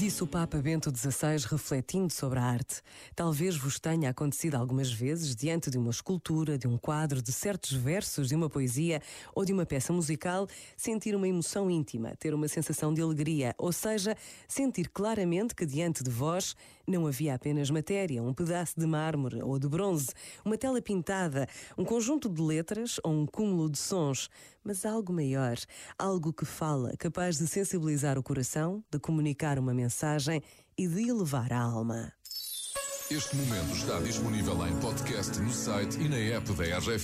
Disse o Papa Bento XVI refletindo sobre a arte. Talvez vos tenha acontecido algumas vezes, diante de uma escultura, de um quadro, de certos versos, de uma poesia ou de uma peça musical, sentir uma emoção íntima, ter uma sensação de alegria, ou seja, sentir claramente que diante de vós não havia apenas matéria, um pedaço de mármore ou de bronze, uma tela pintada, um conjunto de letras ou um cúmulo de sons, mas algo maior, algo que fala, capaz de sensibilizar o coração, de comunicar uma mensagem e de elevar a alma. Este momento está disponível em podcast no site e na app da RGF.